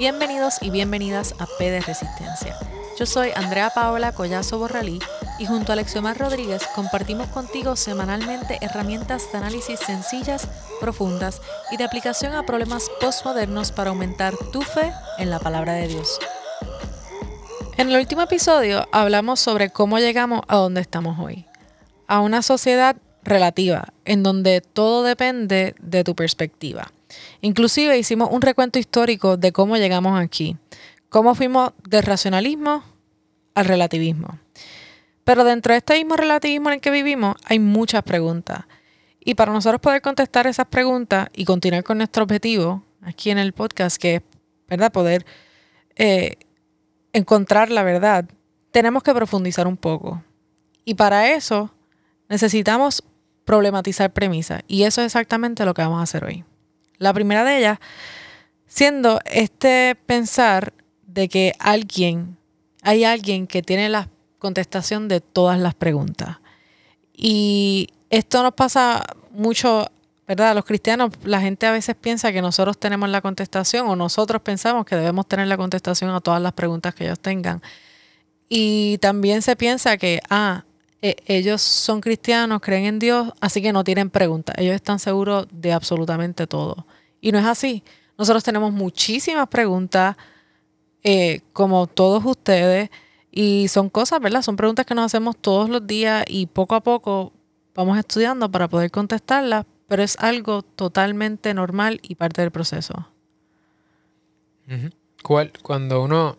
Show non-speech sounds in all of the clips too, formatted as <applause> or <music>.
Bienvenidos y bienvenidas a P de Resistencia. Yo soy Andrea Paola Collazo Borralí y junto a Alexiomar Rodríguez compartimos contigo semanalmente herramientas de análisis sencillas, profundas y de aplicación a problemas postmodernos para aumentar tu fe en la palabra de Dios. En el último episodio hablamos sobre cómo llegamos a donde estamos hoy, a una sociedad relativa, en donde todo depende de tu perspectiva. Inclusive hicimos un recuento histórico de cómo llegamos aquí, cómo fuimos del racionalismo al relativismo. Pero dentro de este mismo relativismo en el que vivimos hay muchas preguntas. Y para nosotros poder contestar esas preguntas y continuar con nuestro objetivo aquí en el podcast, que es ¿verdad? poder eh, encontrar la verdad, tenemos que profundizar un poco. Y para eso necesitamos problematizar premisas. Y eso es exactamente lo que vamos a hacer hoy. La primera de ellas siendo este pensar de que alguien, hay alguien que tiene la contestación de todas las preguntas. Y esto nos pasa mucho, ¿verdad? A los cristianos, la gente a veces piensa que nosotros tenemos la contestación o nosotros pensamos que debemos tener la contestación a todas las preguntas que ellos tengan. Y también se piensa que, ah, e, ellos son cristianos, creen en Dios, así que no tienen preguntas. Ellos están seguros de absolutamente todo. Y no es así. Nosotros tenemos muchísimas preguntas, eh, como todos ustedes, y son cosas, ¿verdad? Son preguntas que nos hacemos todos los días y poco a poco vamos estudiando para poder contestarlas, pero es algo totalmente normal y parte del proceso. ¿Cuál, cuando uno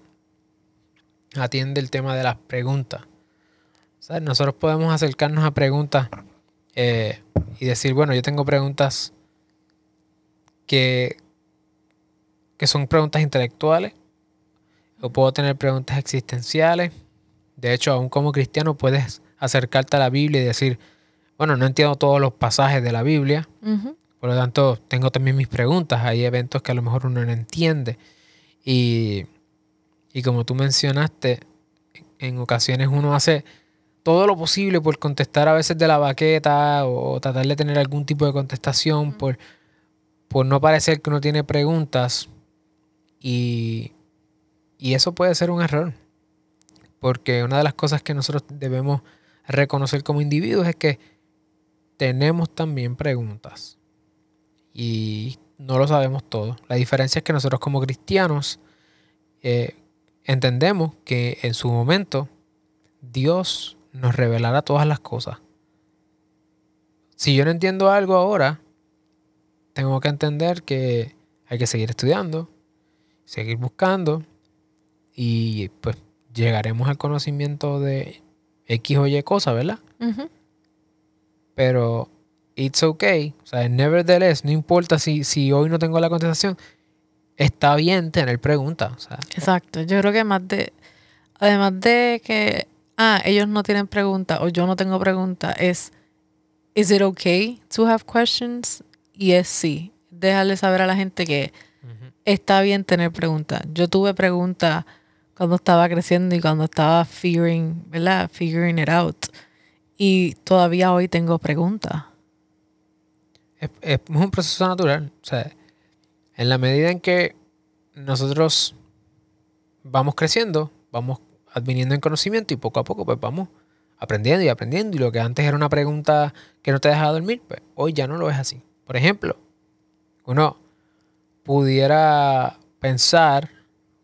atiende el tema de las preguntas, nosotros podemos acercarnos a preguntas eh, y decir, bueno, yo tengo preguntas que, que son preguntas intelectuales, o puedo tener preguntas existenciales. De hecho, aún como cristiano puedes acercarte a la Biblia y decir, bueno, no entiendo todos los pasajes de la Biblia, por lo tanto tengo también mis preguntas, hay eventos que a lo mejor uno no entiende. Y, y como tú mencionaste, en ocasiones uno hace todo lo posible por contestar a veces de la baqueta o tratar de tener algún tipo de contestación, por, por no parecer que uno tiene preguntas. Y, y eso puede ser un error. Porque una de las cosas que nosotros debemos reconocer como individuos es que tenemos también preguntas. Y no lo sabemos todo. La diferencia es que nosotros como cristianos eh, entendemos que en su momento Dios nos revelará todas las cosas. Si yo no entiendo algo ahora, tengo que entender que hay que seguir estudiando, seguir buscando y pues llegaremos al conocimiento de X o Y cosa, ¿verdad? Pero it's okay, o sea, nevertheless, no importa si, si hoy no tengo la contestación, está bien tener preguntas. Exacto, yo creo que más de, además de que ah, ellos no tienen preguntas o yo no tengo preguntas, es, ¿is it okay to have questions? Y es sí. Déjale saber a la gente que está bien tener preguntas. Yo tuve preguntas cuando estaba creciendo y cuando estaba figuring, ¿verdad? Figuring it out. Y todavía hoy tengo preguntas. Es, es un proceso natural. O sea, en la medida en que nosotros vamos creciendo, vamos adviniendo en conocimiento y poco a poco pues vamos aprendiendo y aprendiendo. Y lo que antes era una pregunta que no te dejaba dormir, pues hoy ya no lo es así. Por ejemplo, uno pudiera pensar,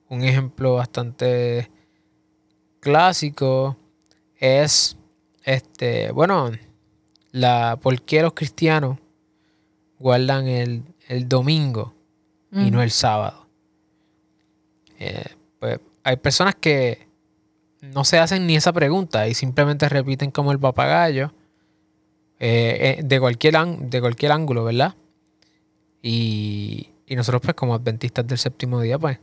un ejemplo bastante clásico es, este, bueno, la, ¿por qué los cristianos guardan el, domingo y no el sábado? Eh, pues hay personas que no se hacen ni esa pregunta y simplemente repiten como el papagayo eh, eh, de, cualquier de cualquier ángulo, ¿verdad? Y, nosotros pues como adventistas del séptimo día pues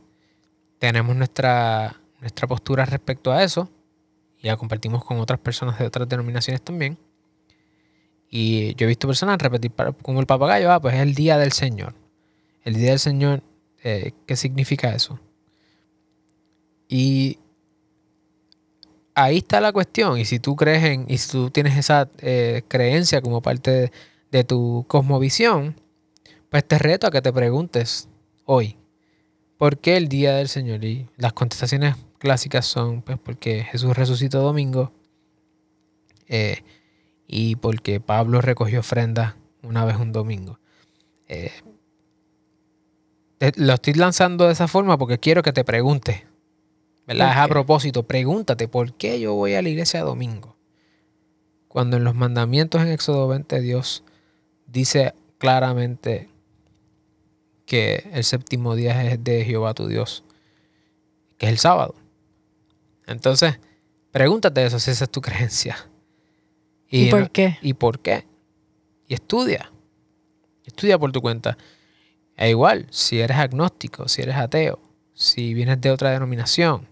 tenemos nuestra, nuestra postura respecto a eso y la compartimos con otras personas de otras denominaciones también. Y yo he visto personas repetir como el papagayo, ah, pues es el día del Señor. El día del Señor, eh, ¿qué significa eso? Y ahí está la cuestión. Y si tú crees en, y si tú tienes esa eh, creencia como parte de, tu cosmovisión, pues te reto a que te preguntes hoy, ¿por qué el día del Señor? Y las contestaciones clásicas son pues porque Jesús resucitó domingo eh, y porque Pablo recogió ofrendas una vez un domingo. Eh, lo estoy lanzando de esa forma porque quiero que te preguntes. ¿Verdad? Es a propósito, pregúntate, ¿por qué yo voy a la iglesia domingo? Cuando en los mandamientos en Éxodo 20 Dios dice claramente que el séptimo día es de Jehová tu Dios, que es el sábado. Entonces, pregúntate eso si esa es tu creencia. ¿Y, por qué? ¿Y por qué? Y estudia. Estudia por tu cuenta. E igual, si eres agnóstico, si eres ateo, si vienes de otra denominación,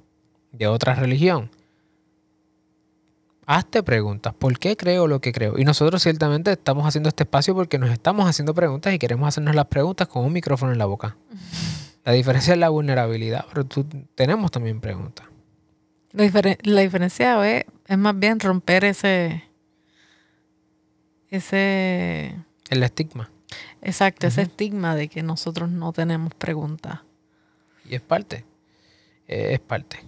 de otra religión, hazte preguntas. ¿Por qué creo lo que creo? Y nosotros ciertamente estamos haciendo este espacio porque nos estamos haciendo preguntas y queremos hacernos las preguntas con un micrófono en la boca. <laughs> La diferencia es la vulnerabilidad, pero tú, tenemos también preguntas. La, diferencia es, es más bien romper ese... ese... El estigma. Exacto, ese estigma de que nosotros no tenemos preguntas. Y es parte. Eh, es parte.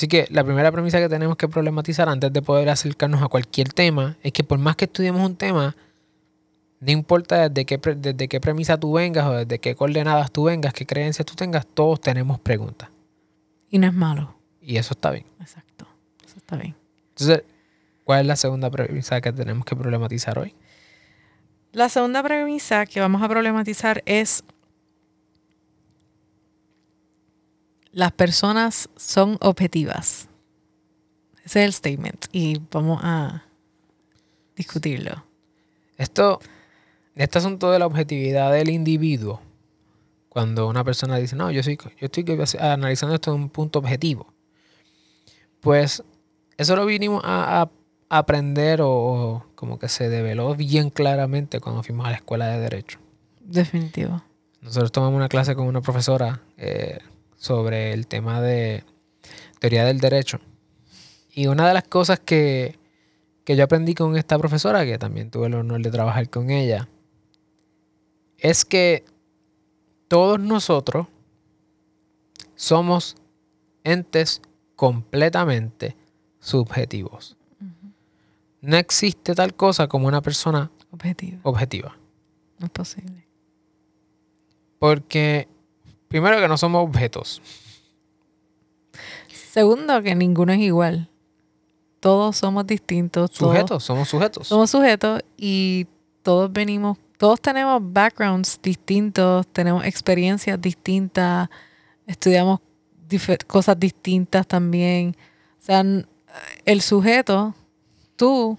Así que la primera premisa que tenemos que problematizar antes de poder acercarnos a cualquier tema es que por más que estudiemos un tema, no importa desde qué, desde qué premisa tú vengas o desde qué coordenadas tú vengas, qué creencias tú tengas, todos tenemos preguntas. Y no es malo. Y eso está bien. Exacto. Eso está bien. Entonces, ¿cuál es la segunda premisa que tenemos que problematizar hoy? La segunda premisa que vamos a problematizar es las personas son objetivas. Ese es el statement y vamos a discutirlo. Esto, este asunto de la objetividad del individuo, cuando una persona dice, no, yo, soy, yo estoy analizando esto de un punto objetivo, pues eso lo vinimos a, a aprender o como que se develó bien claramente cuando fuimos a la escuela de Derecho. Definitivo. Nosotros tomamos una clase con una profesora eh, sobre el tema de teoría del derecho. Y una de las cosas que, que yo aprendí con esta profesora, que también tuve el honor de trabajar con ella, es que todos nosotros somos entes completamente subjetivos. No existe tal cosa como una persona objetiva. objetiva. No es posible. Porque, primero que no somos objetos. Segundo, que ninguno es igual. Todos somos distintos. Sujetos, somos sujetos. Somos sujetos y todos venimos, todos tenemos backgrounds distintos, tenemos experiencias distintas, estudiamos cosas distintas también. O sea, el sujeto tú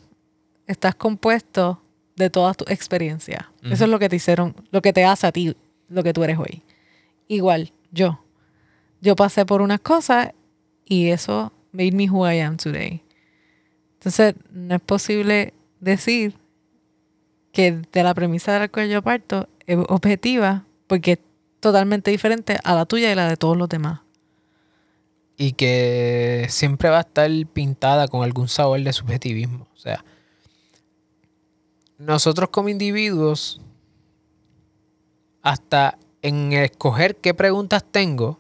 estás compuesto de todas tus experiencias. Eso es lo que te hicieron, lo que te hace a ti, lo que tú eres hoy. Igual, yo. Yo pasé por unas cosas y eso made me who I am today. Entonces, no es posible decir que de la premisa de la que yo parto es objetiva porque es totalmente diferente a la tuya y la de todos los demás y que siempre va a estar pintada con algún sabor de subjetivismo. O sea, nosotros como individuos, hasta en escoger qué preguntas tengo,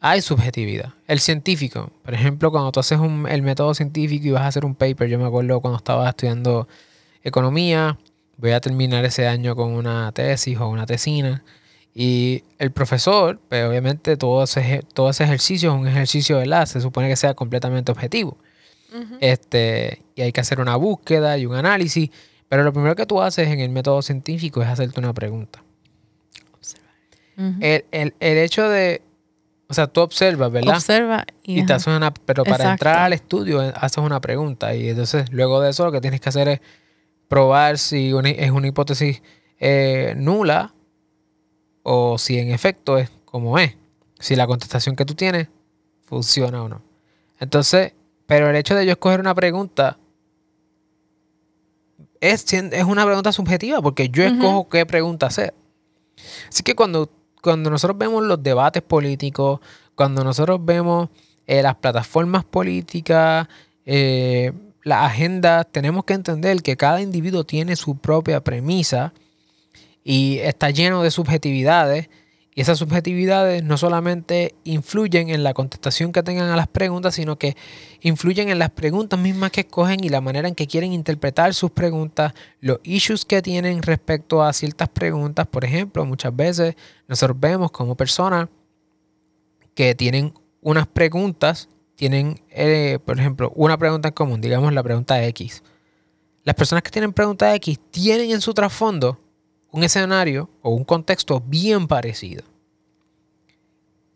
hay subjetividad. El científico, por ejemplo, cuando tú haces el método científico y vas a hacer un paper, yo me acuerdo cuando estaba estudiando economía, voy a terminar ese año con una tesis o una tesina y el profesor, pues obviamente todo ese, todo ese ejercicio es un ejercicio, ¿verdad? Se supone que sea completamente objetivo. este, y hay que hacer una búsqueda y un análisis. Pero lo primero que tú haces en el método científico es hacerte una pregunta. El, el, hecho de, o sea, tú observas, ¿verdad? Observa y, te haces una, pero para entrar al estudio eh, haces una pregunta y entonces luego de eso lo que tienes que hacer es probar si es una hipótesis eh, nula o si en efecto es como es. Si la contestación que tú tienes funciona o no. Entonces, pero el hecho de yo escoger una pregunta es, es una pregunta subjetiva porque yo escojo qué pregunta hacer. Así que cuando, cuando nosotros vemos los debates políticos, cuando nosotros vemos eh, las plataformas políticas, eh, las agendas, tenemos que entender que cada individuo tiene su propia premisa y está lleno de subjetividades. Y esas subjetividades no solamente influyen en la contestación que tengan a las preguntas, sino que influyen en las preguntas mismas que escogen y la manera en que quieren interpretar sus preguntas, los issues que tienen respecto a ciertas preguntas. Por ejemplo, muchas veces nosotros vemos como personas que tienen unas preguntas, tienen, eh, por ejemplo, una pregunta en común, digamos la pregunta X. Las personas que tienen pregunta X tienen en su trasfondo un escenario o un contexto bien parecido.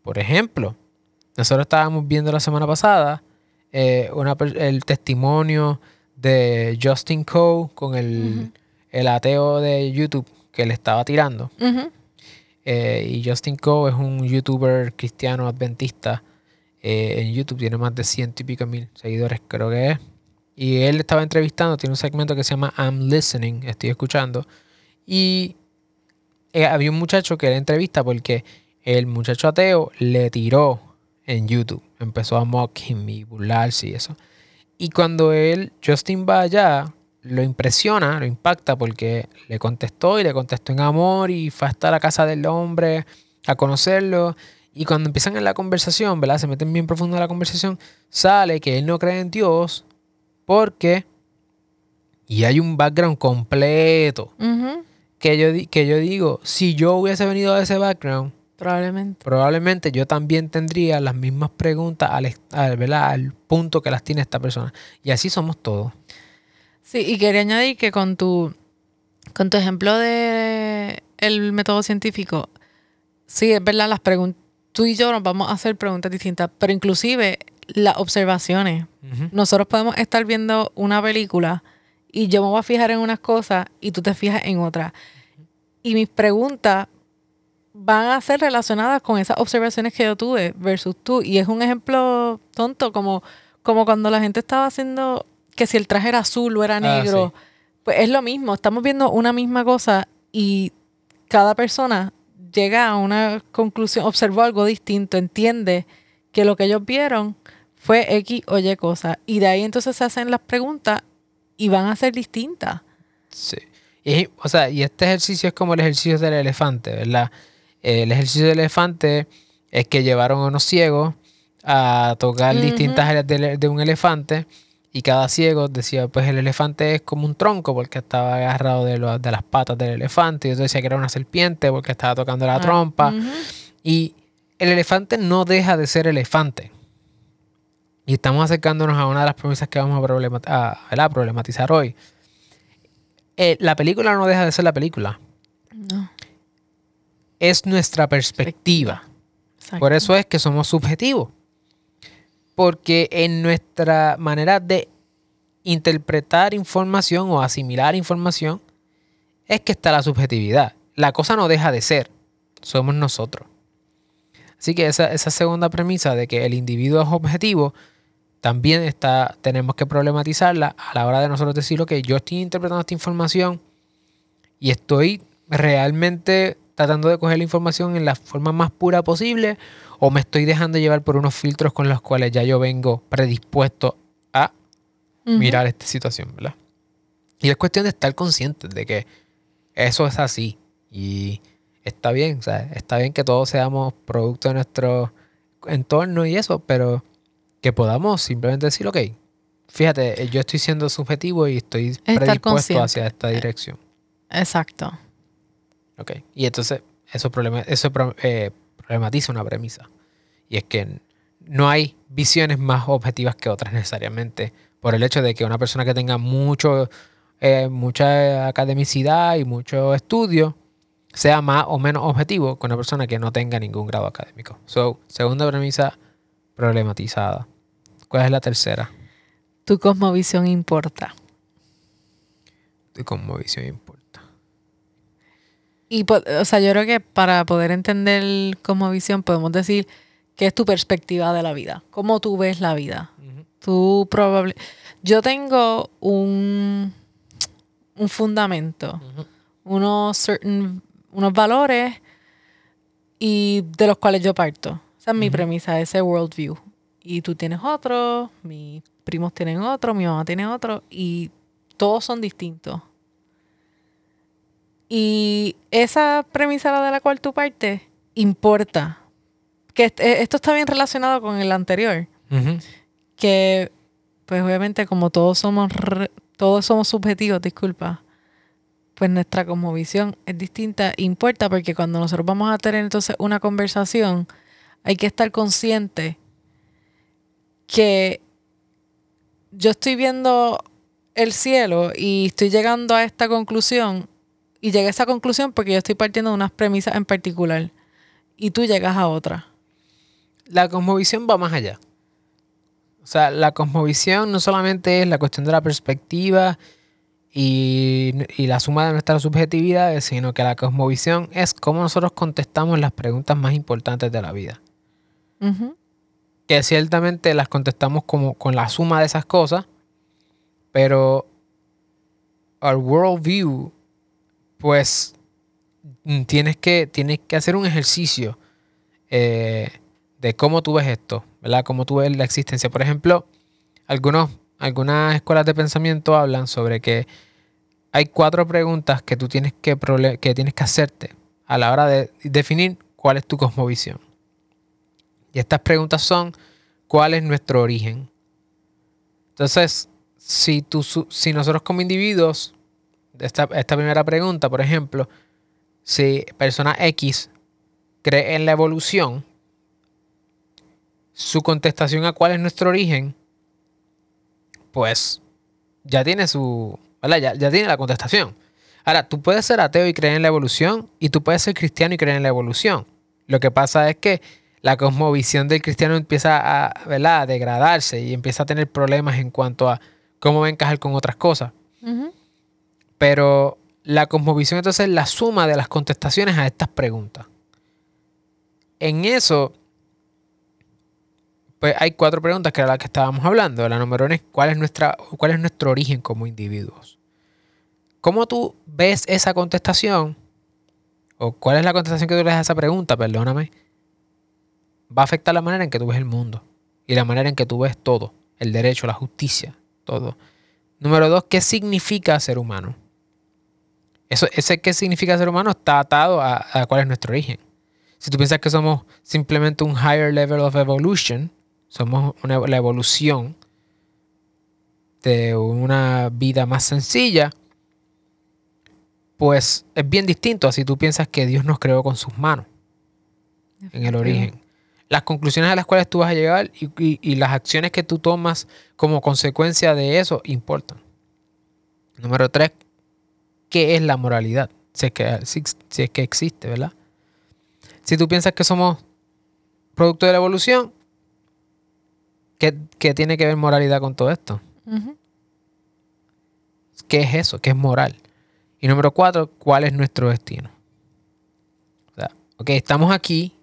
Por ejemplo, nosotros estábamos viendo la semana pasada eh, el testimonio de Justin Coe con el, ateo de YouTube que le estaba tirando. Eh, y Justin Coe es un youtuber cristiano adventista. Eh, en YouTube tiene más de ciento y pico mil seguidores, creo que es. Y él estaba entrevistando, tiene un segmento que se llama I'm Listening, estoy escuchando. Y había un muchacho que era entrevista porque el muchacho ateo le tiró en YouTube. Empezó a mock him y burlarse y eso. Y cuando él, Justin va allá, lo impresiona, lo impacta porque le contestó y le contestó en amor y fue hasta la casa del hombre a conocerlo. Y cuando empiezan en la conversación, ¿verdad? Se meten bien profundo en la conversación, sale que él no cree en Dios porque... Y hay un background completo que yo, que yo digo, si yo hubiese venido de ese background, probablemente, probablemente yo también tendría las mismas preguntas al, al, al punto que las tiene esta persona. Y así somos todos. Sí, y quería añadir que con tu, con tu ejemplo de el método científico, sí, es verdad, las preguntas, tú y yo nos vamos a hacer preguntas distintas, pero inclusive las observaciones. Nosotros podemos estar viendo una película y yo me voy a fijar en unas cosas y tú te fijas en otras. Y mis preguntas van a ser relacionadas con esas observaciones que yo tuve versus tú. Y es un ejemplo tonto, como, como cuando la gente estaba haciendo que si el traje era azul o era ah, negro. Pues es lo mismo, estamos viendo una misma cosa y cada persona llega a una conclusión, observó algo distinto, entiende que lo que ellos vieron fue X o Y cosa. Y de ahí entonces se hacen las preguntas y van a ser distintas. Sí. Y, o sea, y este ejercicio es como el ejercicio del elefante, ¿verdad? El ejercicio del elefante es que llevaron a unos ciegos a tocar distintas áreas de, un elefante y cada ciego decía, pues el elefante es como un tronco porque estaba agarrado de, de las patas del elefante y otro decía que era una serpiente porque estaba tocando la ah, trompa. Y el elefante no deja de ser elefante. Y estamos acercándonos a una de las premisas que vamos a, problematizar hoy. Eh, la película no deja de ser la película. No. Es nuestra perspectiva. Por eso es que somos subjetivos. Porque en nuestra manera de interpretar información o asimilar información es que está la subjetividad. La cosa no deja de ser. Somos nosotros. Así que esa, esa segunda premisa de que el individuo es objetivo también está, tenemos que problematizarla a la hora de nosotros decir, que yo estoy interpretando esta información y estoy realmente tratando de coger la información en la forma más pura posible o me estoy dejando llevar por unos filtros con los cuales ya yo vengo predispuesto a mirar esta situación, ¿verdad? Y es cuestión de estar conscientes de que eso es así y está bien, o sea, está bien que todos seamos producto de nuestro entorno y eso, pero que podamos simplemente decir, ok, fíjate, eh, yo estoy siendo subjetivo y estoy predispuesto hacia esta dirección. Exacto. Ok, y entonces eso, problema, eso eh, problematiza una premisa. Y es que no hay visiones más objetivas que otras necesariamente, por el hecho de que una persona que tenga mucho, eh, mucha academicidad y mucho estudio sea más o menos objetivo que una persona que no tenga ningún grado académico. So, segunda premisa, problematizada. ¿Cuál es la tercera? Tu cosmovisión importa. Tu cosmovisión importa. Y, o sea, yo creo que para poder entender cosmovisión podemos decir que es tu perspectiva de la vida, cómo tú ves la vida. Tú probable... Yo tengo un, un fundamento, unos, certain, unos valores y de los cuales yo parto es mi premisa, ese worldview. Y tú tienes otro, mis primos tienen otro, mi mamá tiene otro, y todos son distintos. Y esa premisa de la cual tú partes importa. Que eh, esto está bien relacionado con el anterior. Que, pues obviamente, como todos somos, re- todos somos subjetivos, disculpa, pues nuestra cosmovisión es distinta. Importa porque cuando nosotros vamos a tener entonces una conversación, hay que estar consciente que yo estoy viendo el cielo y estoy llegando a esta conclusión y llegué a esa conclusión porque yo estoy partiendo de unas premisas en particular y tú llegas a otra. La cosmovisión va más allá. O sea, la cosmovisión no solamente es la cuestión de la perspectiva y, y la suma de nuestras subjetividades, sino que la cosmovisión es cómo nosotros contestamos las preguntas más importantes de la vida. Ujú. que ciertamente las contestamos como con la suma de esas cosas, pero our worldview, pues mm, tienes que, tienes que hacer un ejercicio eh, de cómo tú ves esto, ¿verdad? Cómo tú ves la existencia. Por ejemplo, algunos, algunas escuelas de pensamiento hablan sobre que hay cuatro preguntas que tú tienes que, que, tienes que hacerte a la hora de definir cuál es tu cosmovisión. Y estas preguntas son, ¿cuál es nuestro origen? Entonces, si, tú, si nosotros como individuos, esta, esta primera pregunta, por ejemplo, si persona X cree en la evolución, su contestación a cuál es nuestro origen, pues ya tiene su. Ya, ya tiene la contestación. Ahora, tú puedes ser ateo y creer en la evolución, y tú puedes ser cristiano y creer en la evolución. Lo que pasa es que la cosmovisión del cristiano empieza a, degradarse y empieza a tener problemas en cuanto a cómo va a encajar con otras cosas. Pero la cosmovisión entonces es la suma de las contestaciones a estas preguntas. En eso, pues hay cuatro preguntas que era la que estábamos hablando. La número uno es ¿cuál es, nuestra, cuál es nuestro origen como individuos? ¿Cómo tú ves esa contestación? ¿O cuál es la contestación que tú le das a esa pregunta? Perdóname. Va a afectar la manera en que tú ves el mundo. Y la manera en que tú ves todo. El derecho, la justicia, todo. Número dos, ¿qué significa ser humano? Eso, ese qué significa ser humano está atado a, a cuál es nuestro origen. Si tú piensas que somos simplemente un higher level of evolution, somos una, la evolución de una vida más sencilla, pues es bien distinto a si tú piensas que Dios nos creó con sus manos en el origen. Las conclusiones a las cuales tú vas a llegar y, y- y las acciones que tú tomas como consecuencia de eso importan. Número tres, ¿qué es la moralidad? Si es que, si, si es que existe, ¿verdad? Si tú piensas que somos producto de la evolución, ¿qué, qué tiene que ver moralidad con todo esto? ¿Qué es eso? ¿Qué es moral? Y número cuatro, ¿cuál es nuestro destino? O sea, ok, estamos aquí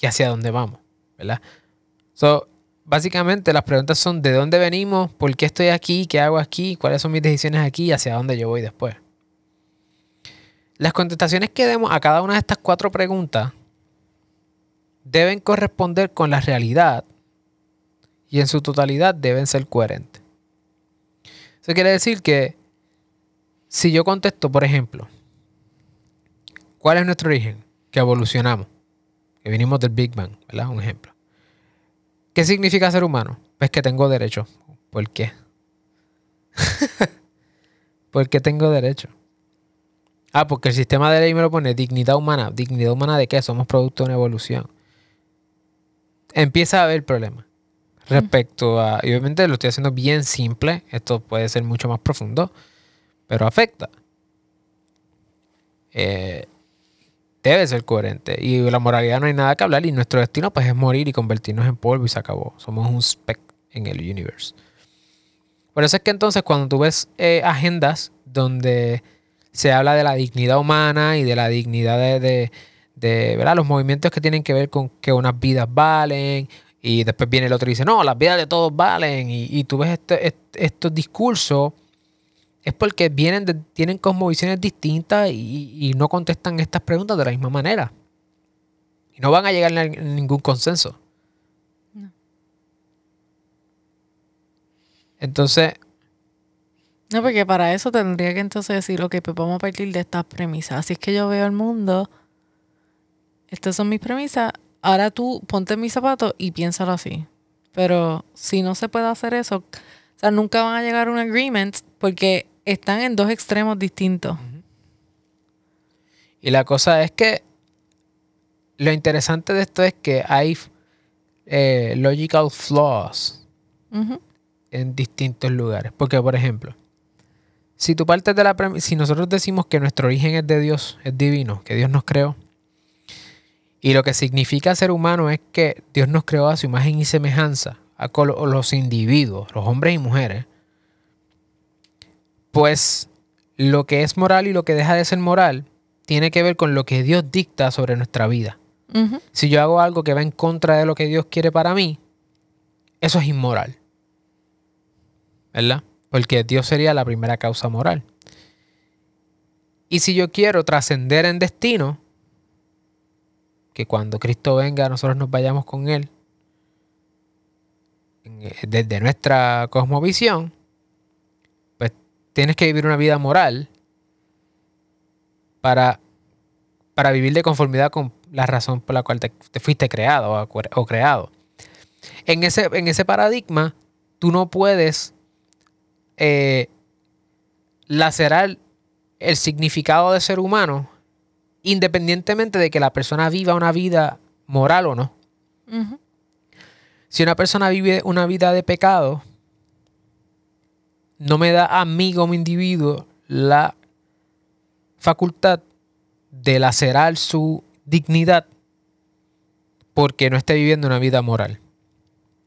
y hacia dónde vamos, ¿verdad? So, básicamente las preguntas son de dónde venimos, por qué estoy aquí, qué hago aquí, cuáles son mis decisiones aquí y hacia dónde yo voy después. Las contestaciones que demos a cada una de estas cuatro preguntas deben corresponder con la realidad y en su totalidad deben ser coherentes. Eso quiere decir que si yo contesto, por ejemplo, ¿cuál es nuestro origen? Que evolucionamos, que vinimos del Big Bang, ¿verdad? Un ejemplo. ¿Qué significa ser humano? Pues que tengo derecho. ¿Por qué? <laughs> ¿Por qué tengo derecho? Ah, porque el sistema de ley me lo pone dignidad humana. ¿Dignidad humana de qué? Somos producto de una evolución. Empieza a haber problemas respecto a. Y obviamente lo estoy haciendo bien simple. Esto puede ser mucho más profundo, pero afecta. Eh, debe ser coherente. Y la moralidad no hay nada que hablar. Y nuestro destino, pues, es morir y convertirnos en polvo y se acabó. Somos un speck en el universe. Por eso es que entonces, cuando tú ves eh, agendas donde se habla de la dignidad humana y de la dignidad de, de- de, ¿verdad? los movimientos que tienen que ver con que unas vidas valen y después viene el otro y dice, no, las vidas de todos valen y, y tú ves este- este- estos discursos es porque vienen de- tienen cosmovisiones distintas y, y no contestan estas preguntas de la misma manera. Y no van a llegar a ningún consenso. No. Entonces, No, porque para eso tendría que entonces decir, ok, pues vamos a partir de estas premisas. Así es que yo veo el mundo estas son mis premisas, ahora tú ponte mis zapatos y piénsalo así. Pero si no se puede hacer eso, o sea, nunca van a llegar a un agreement porque están en dos extremos distintos. Y la cosa es que lo interesante de esto es que hay eh, logical flaws en distintos lugares. Porque, por ejemplo, si tú partes de la si nosotros decimos que nuestro origen es de Dios, es divino, que Dios nos creó, y lo que significa ser humano es que Dios nos creó a su imagen y semejanza, a los individuos, los hombres y mujeres, pues lo que es moral y lo que deja de ser moral tiene que ver con lo que Dios dicta sobre nuestra vida. Si yo hago algo que va en contra de lo que Dios quiere para mí, eso es inmoral. ¿Verdad? Porque Dios sería la primera causa moral. Y si yo quiero trascender en destino, que cuando Cristo venga nosotros nos vayamos con Él, eh, desde nuestra cosmovisión, pues tienes que vivir una vida moral para, para vivir de conformidad con la razón por la cual te, te fuiste creado o, o creado. En ese, en ese paradigma, tú no puedes eh, lacerar el significado de ser humano independientemente de que la persona viva una vida moral o no. Si una persona vive una vida de pecado, no me da a mí como individuo la facultad de lacerar su dignidad porque no esté viviendo una vida moral.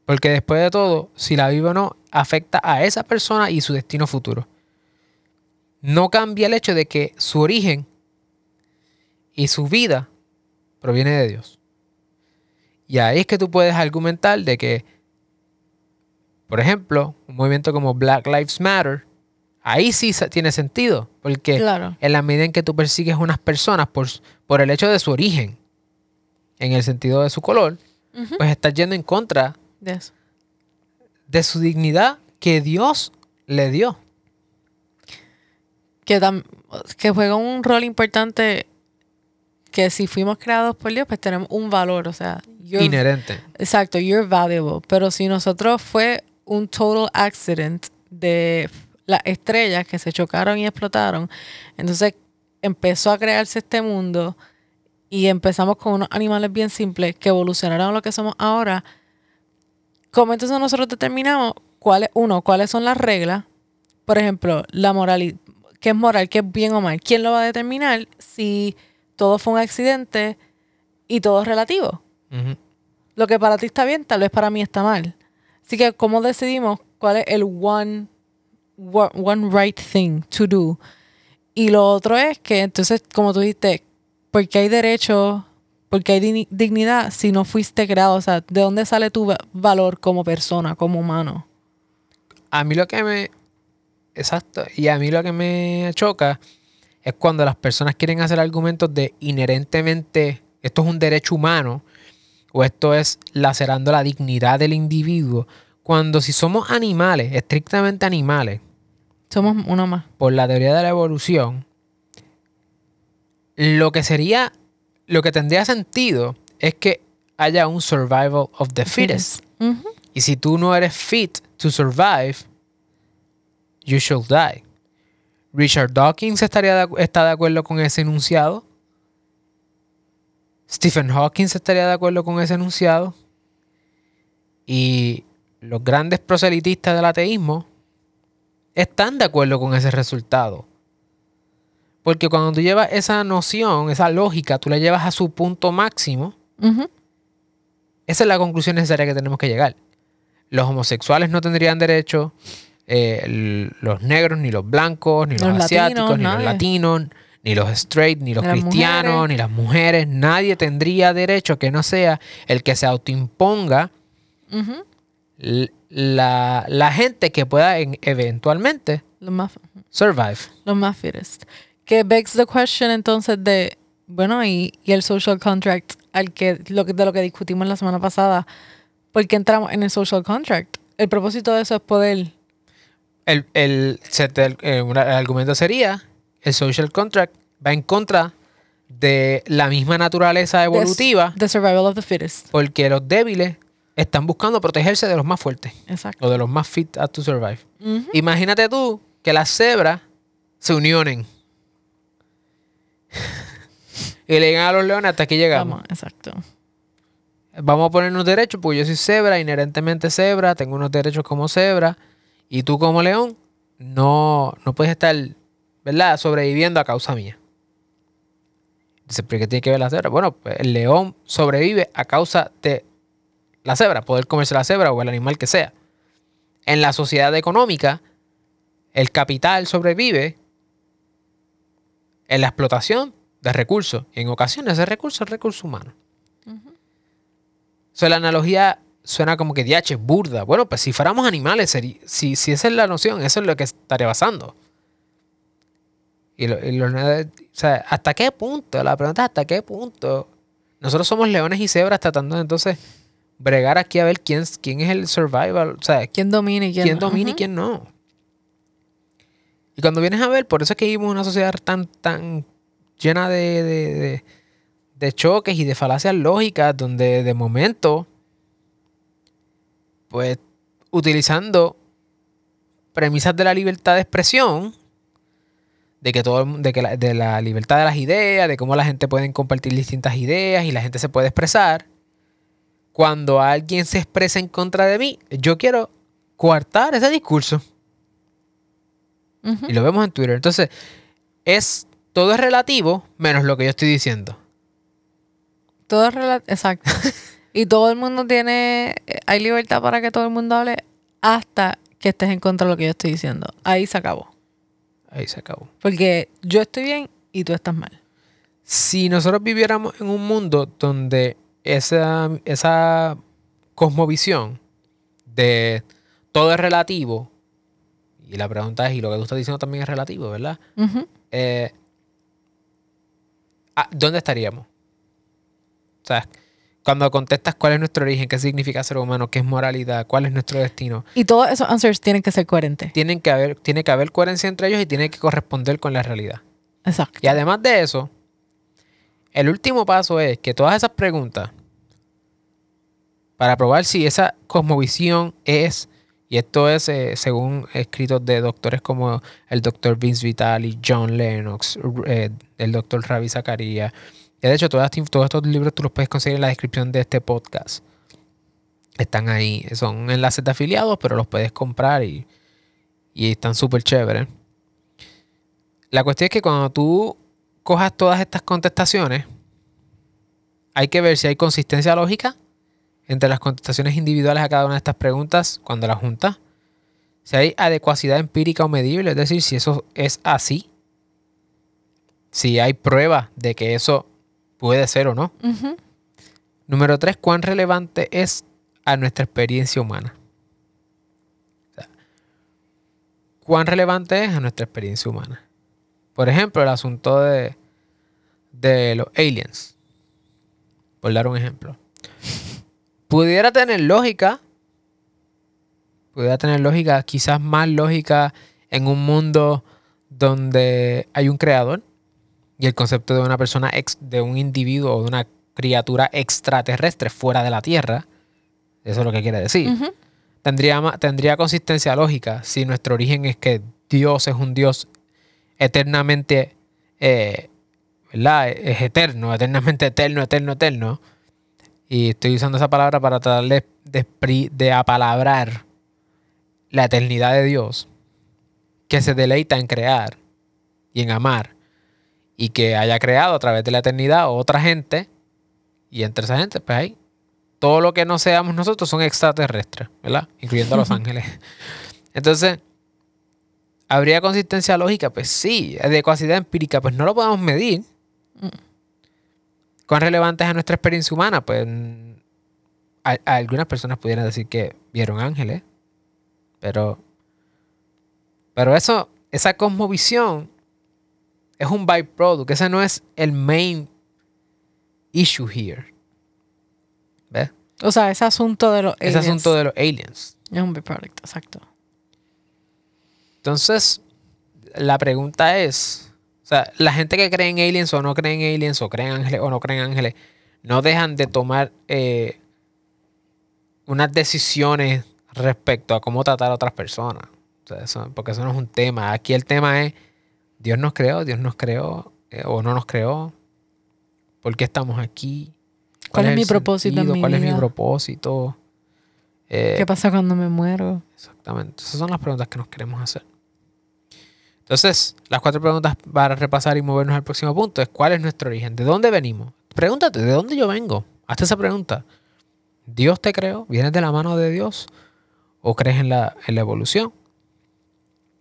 Porque después de todo, si la vive o no, afecta a esa persona y su destino futuro. No cambia el hecho de que su origen y su vida proviene de Dios. Y ahí es que tú puedes argumentar de que, por ejemplo, un movimiento como Black Lives Matter, ahí sí tiene sentido, porque Claro. en la medida en que tú persigues unas personas por, por el hecho de su origen, en el sentido de su color, pues estás yendo en contra De eso. de su dignidad que Dios le dio. que, que juega un rol importante que si fuimos creados por Dios, pues tenemos un valor, o sea, Inherente. exacto, you're valuable, pero si nosotros fue un total accident de las estrellas que se chocaron y explotaron, entonces empezó a crearse este mundo y empezamos con unos animales bien simples que evolucionaron a lo que somos ahora, ¿cómo entonces nosotros determinamos cuáles, uno, cuáles son las reglas? Por ejemplo, la moral, qué es moral, qué es bien o mal. ¿Quién lo va a determinar si todo fue un accidente y todo es relativo? Lo que para ti está bien, tal vez para mí está mal. Así que, ¿cómo decidimos cuál es el one, one right thing to do? Y lo otro es que, entonces, como tú dijiste, porque hay derecho, porque hay digni- dignidad si no fuiste creado? O sea, ¿de dónde sale tu va- valor como persona, como humano? A mí lo que me... Exacto. Y a mí lo que me choca es cuando las personas quieren hacer argumentos de inherentemente esto es un derecho humano o esto es lacerando la dignidad del individuo. Cuando si somos animales, estrictamente animales, Somos uno más. por la teoría de la evolución, lo que sería, lo que tendría sentido es que haya un survival of the fittest. Y si tú no eres fit to survive, you shall die. Richard Dawkins estaría de está de acuerdo con ese enunciado. Stephen Hawking estaría de acuerdo con ese enunciado. Y los grandes proselitistas del ateísmo están de acuerdo con ese resultado. Porque cuando tú llevas esa noción, esa lógica, tú la llevas a su punto máximo, esa es la conclusión necesaria que tenemos que llegar. Los homosexuales no tendrían derecho, eh, los negros, ni los blancos, ni los, Los asiáticos, latinos, ni los latinos, ni los straight, ni los Ni cristianos, mujeres. ni las mujeres. Nadie tendría derecho que no sea el que se autoimponga la, la gente que pueda en- eventualmente Los más, survive. los más fittest. Que begs the question entonces de, bueno, y, y el social contract al que, lo que de lo que discutimos la semana pasada, ¿por qué entramos en el social contract? El propósito de eso es poder, El, el, eh, el argumento sería, el social contract va en contra de la misma naturaleza evolutiva, The survival of the fittest. porque los débiles están buscando protegerse de los más fuertes Exacto. o de los más fit to survive. Imagínate tú que las cebras se unionen y le digan a los leones hasta aquí llegamos. Vamos, exacto. Vamos a ponernos derechos, porque yo soy cebra, inherentemente cebra, tengo unos derechos como cebra, y tú como león no, no puedes estar, ¿verdad?, sobreviviendo a causa mía. Dice, ¿pero qué tiene que ver la cebra? Bueno, pues el león sobrevive a causa de la cebra, poder comerse la cebra o el animal que sea. En la sociedad económica, el capital sobrevive en la explotación de recursos. Y en ocasiones ese recurso es recurso humano. O sea, la analogía suena como que diache, burda. Bueno, pues si fuéramos animales, sería- si, si esa es la noción, eso es lo que estaría pasando. Y, lo- y o sea, ¿hasta qué punto? La pregunta es ¿hasta qué punto? Nosotros somos leones y cebras tratando de entonces bregar aquí a ver quién, quién es el survival. O sea, ¿Quién domina y quién, quién no? domina y quién no. Y cuando vienes a ver, por eso es que vivimos una sociedad tan, tan llena de, de- de- de choques y de falacias lógicas, donde de momento, pues, utilizando premisas de la libertad de expresión, de que todo de que la, de la libertad de las ideas, de cómo la gente puede compartir distintas ideas y la gente se puede expresar. Cuando alguien se expresa en contra de mí, yo quiero coartar ese discurso. Y lo vemos en Twitter. Entonces, es todo es relativo menos lo que yo estoy diciendo. Todo es rela- Exacto. <laughs> y todo el mundo tiene. eh, Hay libertad para que todo el mundo hable hasta que estés en contra de lo que yo estoy diciendo. Ahí se acabó. Ahí se acabó. Porque yo estoy bien y tú estás mal. Si nosotros viviéramos en un mundo donde esa, esa cosmovisión de todo es relativo, y la pregunta es, y lo que tú estás diciendo también es relativo, ¿verdad? Eh, ah, ¿Dónde estaríamos? O sea, cuando contestas cuál es nuestro origen, qué significa ser humano, qué es moralidad, cuál es nuestro destino, Y todos esos answers tienen que ser coherentes. tienen que haber, tiene que haber coherencia entre ellos y tiene que corresponder con la realidad. Exacto. Y además de eso, el último paso es que todas esas preguntas, para probar si esa cosmovisión es, y esto es eh, según escritos de doctores como el doctor Vince Vitali, John Lennox, eh, el doctor Ravi Zakaria, que de hecho todas todos estos libros tú los puedes conseguir en la descripción de este podcast. Están ahí, son enlaces de afiliados, pero los puedes comprar y, y están súper chéveres. La cuestión es que cuando tú cojas todas estas contestaciones, hay que ver si hay consistencia lógica entre las contestaciones individuales a cada una de estas preguntas cuando las juntas. Si hay adecuacidad empírica o medible, es decir, si eso es así. Si hay pruebas de que eso puede ser o no. Número tres, ¿cuán relevante es a nuestra experiencia humana? O sea, ¿Cuán relevante es a nuestra experiencia humana? Por ejemplo, el asunto de, de los aliens. Por dar un ejemplo. Pudiera tener lógica. Pudiera tener lógica, quizás más lógica en un mundo donde hay un creador y el concepto de una persona, ex, de un individuo o de una criatura extraterrestre fuera de la Tierra. Eso es lo que quiere decir. Tendría, tendría consistencia lógica si nuestro origen es que Dios es un Dios eternamente, eh, ¿verdad? Es eterno, eternamente eterno, eterno, eterno. Y estoy usando esa palabra para tratar de, de, de apalabrar la eternidad de Dios, que se deleita en crear y en amar, y que haya creado a través de la eternidad otra gente, y entre esa gente, pues hay todo lo que no seamos nosotros son extraterrestres, ¿verdad? Incluyendo a los <laughs> ángeles. Entonces, ¿habría consistencia lógica? Pues sí. Adecuacidad empírica, pues no lo podemos medir. ¿Cuán relevante es a nuestra experiencia humana? Pues mm, a- a algunas personas pudieran decir que vieron ángeles, pero, pero eso, esa cosmovisión es un byproduct. Ese no es el main issue here. ¿Ves? O sea, ese asunto de los Ese aliens asunto de los aliens. Es un byproduct, exacto. Entonces, la pregunta es, O sea, la gente que cree en aliens o no cree en aliens o creen ángeles o no creen ángeles, no dejan de tomar eh, unas decisiones respecto a cómo tratar a otras personas. porque eso no es un tema. Aquí el tema es, Dios nos creó, Dios nos creó eh, o no nos creó. ¿Por qué estamos aquí? ¿Cuál, es, mi propósito? En mi ¿Cuál es mi propósito? Eh, ¿Qué pasa cuando me muero? Exactamente. Esas son las preguntas que nos queremos hacer. Entonces, las cuatro preguntas para repasar y movernos al próximo punto es ¿cuál es nuestro origen? ¿De dónde venimos? Pregúntate, ¿de dónde yo vengo? Hazte esa pregunta. ¿Dios te creó? ¿Vienes de la mano de Dios? ¿O crees en la, en la evolución?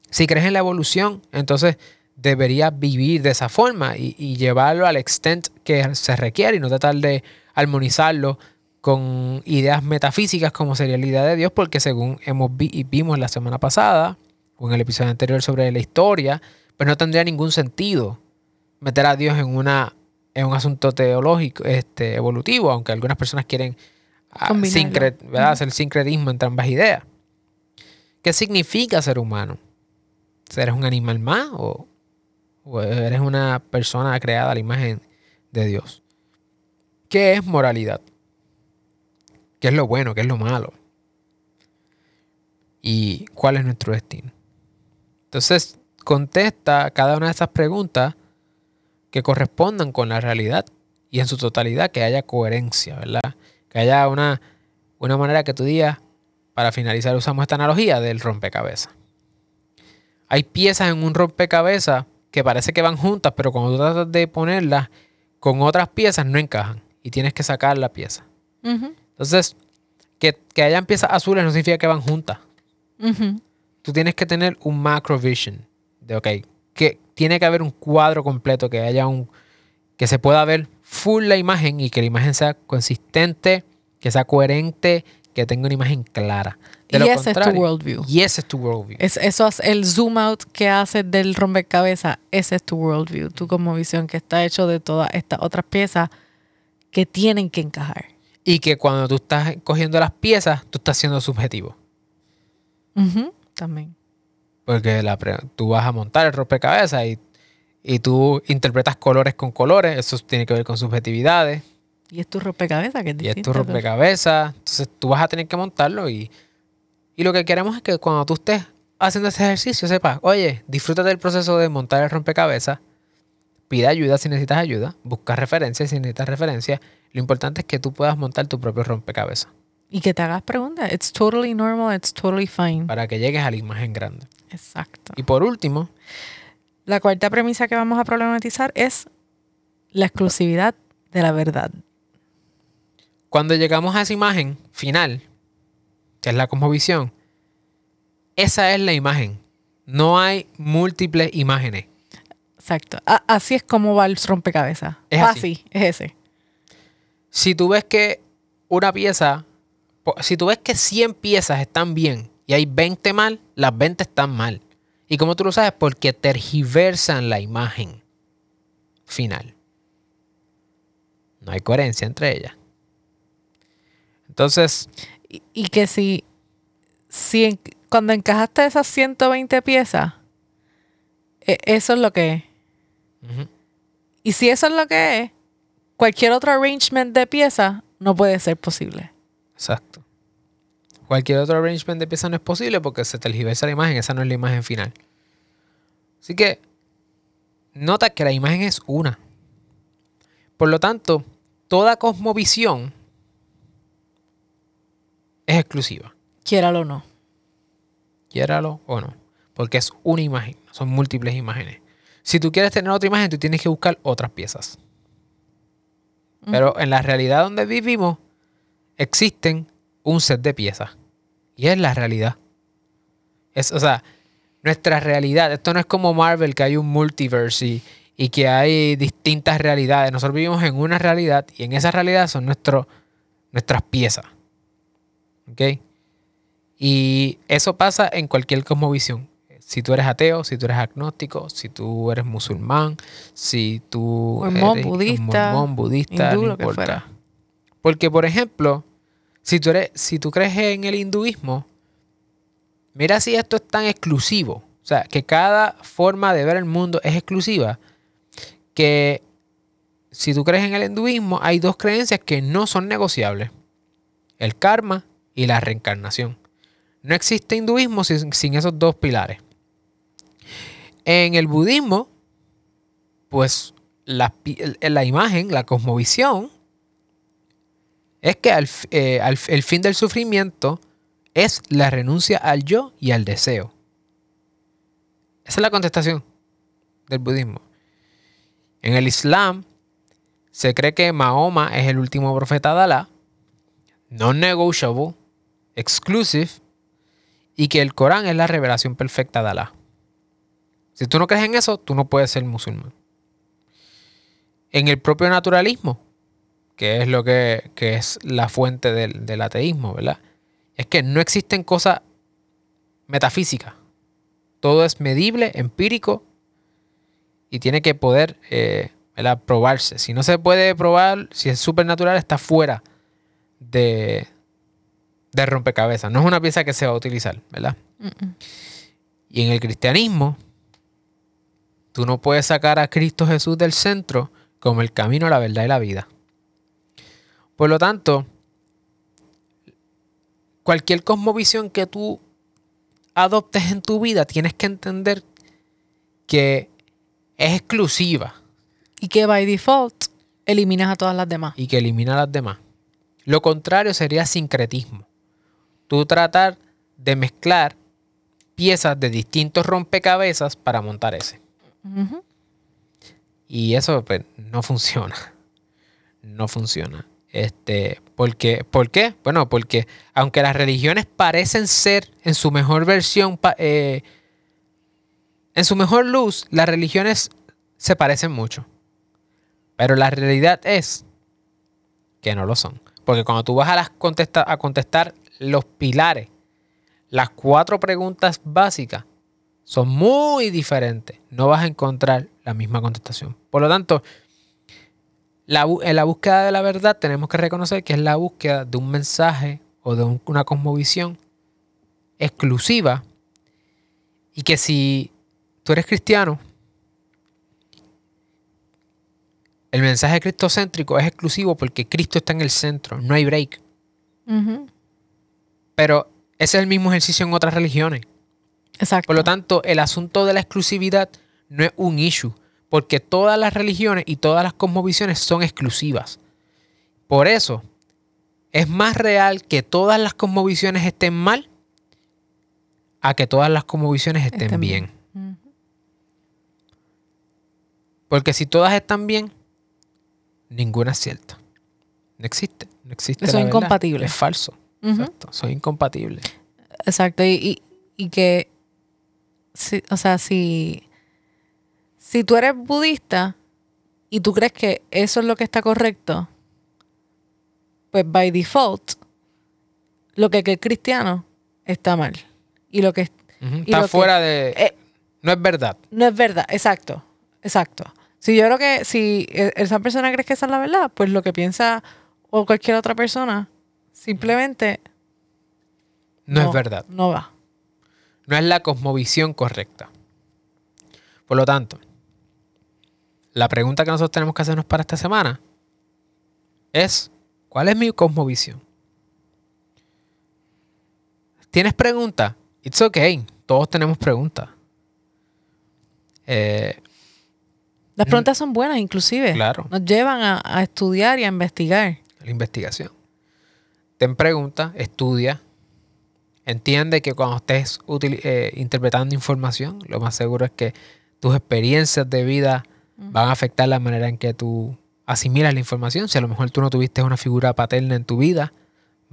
Si crees en la evolución, entonces deberías vivir de esa forma y, llevarlo al extent que se requiere y no tratar de armonizarlo con ideas metafísicas como sería la idea de Dios, porque según hemos vimos la semana pasada o en el episodio anterior sobre la historia, pues no tendría ningún sentido meter a Dios en una en un asunto teológico, este, evolutivo, aunque algunas personas quieren hacer sincretismo entre ambas ideas. ¿Qué significa ser humano? ¿Eres un animal más o, eres una persona creada a la imagen de Dios? ¿Qué es moralidad? ¿Qué es lo bueno? ¿Qué es lo malo? ¿Y cuál es nuestro destino? Entonces, contesta cada una de esas preguntas que correspondan con la realidad y en su totalidad que haya coherencia, ¿verdad? Que haya una, una manera que tú digas, para finalizar usamos esta analogía del rompecabezas. Hay piezas en un rompecabezas que parece que van juntas, pero cuando tú tratas de ponerlas con otras piezas no encajan y tienes que sacar la pieza. Entonces, que, hayan piezas azules no significa que van juntas. Tú tienes que tener un macro vision de, ok, que tiene que haber un cuadro completo, que haya un, que se pueda ver full la imagen y que la imagen sea consistente, que sea coherente, que tenga una imagen clara. y ese es tu worldview. Y ese es tu worldview. Es, eso es el zoom out que hace del rompecabezas, ese es tu worldview, tu como visión que está hecho de todas estas otras piezas que tienen que encajar. Y que cuando tú estás cogiendo las piezas, tú estás siendo subjetivo. También. Porque la, tú vas a montar el rompecabezas y, y tú interpretas colores con colores, eso tiene que ver con subjetividades y es tu rompecabezas, que es distinto. Y es tu rompecabezas. Entonces tú vas a tener que montarlo y, y lo que queremos es que cuando tú estés haciendo ese ejercicio sepas, oye, disfruta del proceso de montar el rompecabezas, pide ayuda si necesitas ayuda, busca referencias si necesitas referencias. Lo importante es que tú puedas montar tu propio rompecabezas. Y que te hagas preguntas. It's totally normal, it's totally fine. Para que llegues a la imagen grande. Exacto. Y por último, la cuarta premisa que vamos a problematizar es la exclusividad de la verdad. Cuando llegamos a esa imagen final, que es la cosmovisión, esa es la imagen. No hay múltiples imágenes. Exacto. así es como va el rompecabezas. Es así. es ese. Si tú ves que una pieza, si tú ves que 100 piezas están bien y hay 20 mal, las 20 están mal. ¿Y cómo tú lo sabes? Porque tergiversan la imagen final. No hay coherencia entre ellas. Entonces. Y, que si, si cuando encajaste esas 120 piezas, e, eso es lo que es. Y si eso es lo que es, cualquier otro arrangement de piezas no puede ser posible. Exacto. Cualquier otro arrangement de piezas no es posible porque se tergiversa la imagen, esa no es la imagen final. Así que nota que la imagen es una. Por lo tanto, toda cosmovisión es exclusiva. Quiéralo o no. Quiéralo o no. Porque es una imagen, son múltiples imágenes. Si tú quieres tener otra imagen, tú tienes que buscar otras piezas. Pero en la realidad donde vivimos, existen un set de piezas. Y es la realidad. Es, o sea, nuestra realidad. Esto no es como Marvel, que hay un multiverse y, y que hay distintas realidades. Nosotros vivimos en una realidad y en esa realidad son nuestro, nuestras piezas. ¿Ok? Y eso pasa en cualquier cosmovisión. Si tú eres ateo, si tú eres agnóstico, si tú eres musulmán, si tú eres budista, mormón, budista, no importa. Porque, por ejemplo, si tú, eres, si tú crees en el hinduismo, mira si esto es tan exclusivo. O sea, que cada forma de ver el mundo es exclusiva. que si tú crees en el hinduismo, hay dos creencias que no son negociables. El karma y la reencarnación. No existe hinduismo sin, esos dos pilares. En el budismo, pues la, la imagen, la cosmovisión, es que eh, el fin del sufrimiento es la renuncia al yo y al deseo. Esa es la contestación del budismo. En el Islam se cree que Mahoma es el último profeta de Alá, non-negotiable, exclusive, y que el Corán es la revelación perfecta de Alá. Si tú no crees en eso, tú no puedes ser musulmán. En el propio naturalismo, que es lo que, es la fuente del, ateísmo, ¿verdad? Es que no existen cosas metafísicas. Todo es medible, empírico y tiene que poder eh, probarse. Si no se puede probar, si es supernatural, está fuera de, de rompecabezas. No es una pieza que se va a utilizar, ¿verdad? Y en el cristianismo, tú no puedes sacar a Cristo Jesús del centro como el camino, la verdad y la vida. Por lo tanto, cualquier cosmovisión que tú adoptes en tu vida, tienes que entender que es exclusiva. Y que by default eliminas a todas las demás. Y que elimina a las demás. Lo contrario sería sincretismo. Tú tratar de mezclar piezas de distintos rompecabezas para montar ese. Y eso pues, no funciona. No funciona. Este, porque, ¿Por qué? Bueno, porque aunque las religiones parecen ser en su mejor versión, eh, en su mejor luz, las religiones se parecen mucho. Pero la realidad es que no lo son. Porque cuando tú vas a, las a contestar los pilares, las cuatro preguntas básicas son muy diferentes. No vas a encontrar la misma contestación. Por lo tanto, en la búsqueda de la verdad tenemos que reconocer que es la búsqueda de un mensaje o de una cosmovisión exclusiva y que si tú eres cristiano, el mensaje cristocéntrico es exclusivo porque Cristo está en el centro, no hay break. Pero ese es el mismo ejercicio en otras religiones. Exacto. Por lo tanto, el asunto de la exclusividad no es un issue porque todas las religiones y todas las cosmovisiones son exclusivas. Por eso, es más real que todas las cosmovisiones estén mal a que todas las cosmovisiones estén, bien. Porque si todas están bien, ninguna es cierta. No existe. No existe. Son incompatibles. Es falso. Exacto. Son incompatibles. Exacto. Y, que, o sea, si si tú eres budista y tú crees que eso es lo que está correcto, pues by default, lo que es cristiano está mal. Y lo que está fuera de. Eh, no es verdad. No es verdad, exacto. Exacto. Si yo creo que si e, esa persona cree que esa es la verdad, pues lo que piensa o cualquier otra persona simplemente no es verdad. No va. No es la cosmovisión correcta. Por lo tanto, la pregunta que nosotros tenemos que hacernos para esta semana es, ¿cuál es mi cosmovisión? ¿Tienes preguntas? It's okay. Todos tenemos preguntas. Eh, Las preguntas son buenas, inclusive. Claro. Nos llevan a, estudiar y a investigar. La investigación. Ten preguntas, estudia. Entiende que cuando estés eh, interpretando información, lo más seguro es que tus experiencias de vida van a afectar la manera en que tú asimilas la información. Si a lo mejor tú no tuviste una figura paterna en tu vida,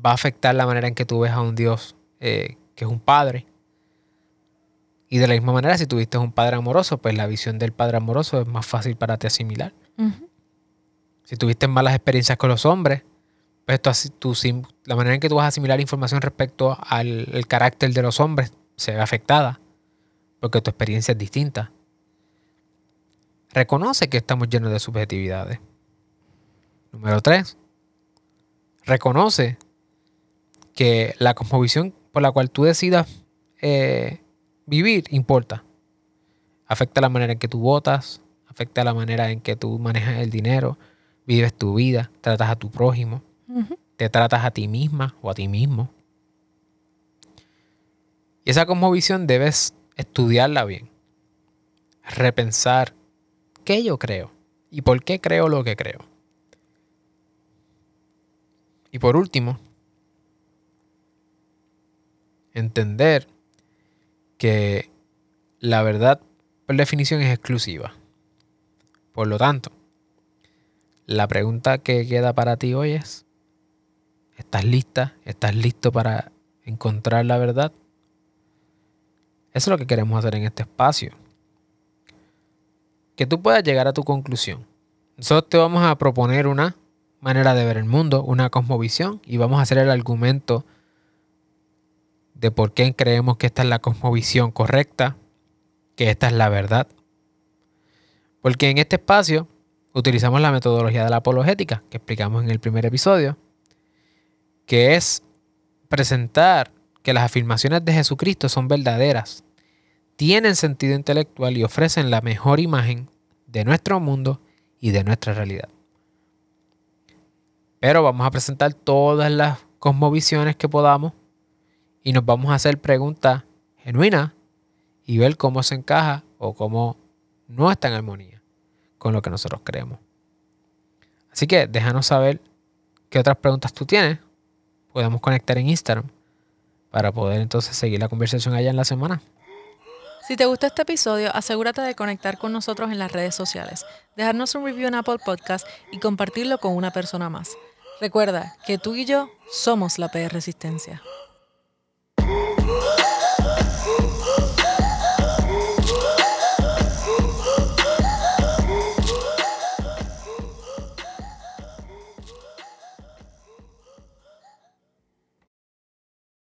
va a afectar la manera en que tú ves a un Dios eh, que es un padre. Y de la misma manera, si tuviste un padre amoroso, pues la visión del padre amoroso es más fácil para ti asimilar. Si tuviste malas experiencias con los hombres, pues la manera en que tú vas a asimilar información respecto al carácter de los hombres se ve afectada, porque tu experiencia es distinta reconoce que estamos llenos de subjetividades. Número tres, reconoce que la cosmovisión por la cual tú decidas eh, vivir importa. Afecta la manera en que tú votas, afecta la manera en que tú manejas el dinero, vives tu vida, tratas a tu prójimo, te tratas a ti misma o a ti mismo. Y esa cosmovisión debes estudiarla bien, repensar qué yo creo y por qué creo lo que creo. Y por último, entender que la verdad, por definición, es exclusiva. Por lo tanto, la pregunta que queda para ti hoy es, ¿estás lista? ¿Estás listo para encontrar la verdad? Eso es lo que queremos hacer en este espacio. Que tú puedas llegar a tu conclusión. Nosotros te vamos a proponer una manera de ver el mundo, una cosmovisión, y vamos a hacer el argumento de por qué creemos que esta es la cosmovisión correcta, que esta es la verdad. Porque en este espacio utilizamos la metodología de la apologética, que explicamos en el primer episodio, que es presentar que las afirmaciones de Jesucristo son verdaderas, tienen sentido intelectual y ofrecen la mejor imagen de nuestro mundo y de nuestra realidad. Pero vamos a presentar todas las cosmovisiones que podamos y nos vamos a hacer preguntas genuinas y ver cómo se encaja o cómo no está en armonía con lo que nosotros creemos. Así que déjanos saber qué otras preguntas tú tienes. Podemos conectar en Instagram para poder entonces seguir la conversación allá en la semana. Si te gusta este episodio, asegúrate de conectar con nosotros en las redes sociales, dejarnos un review en Apple Podcast y compartirlo con una persona más. Recuerda que tú y yo somos la PR Resistencia.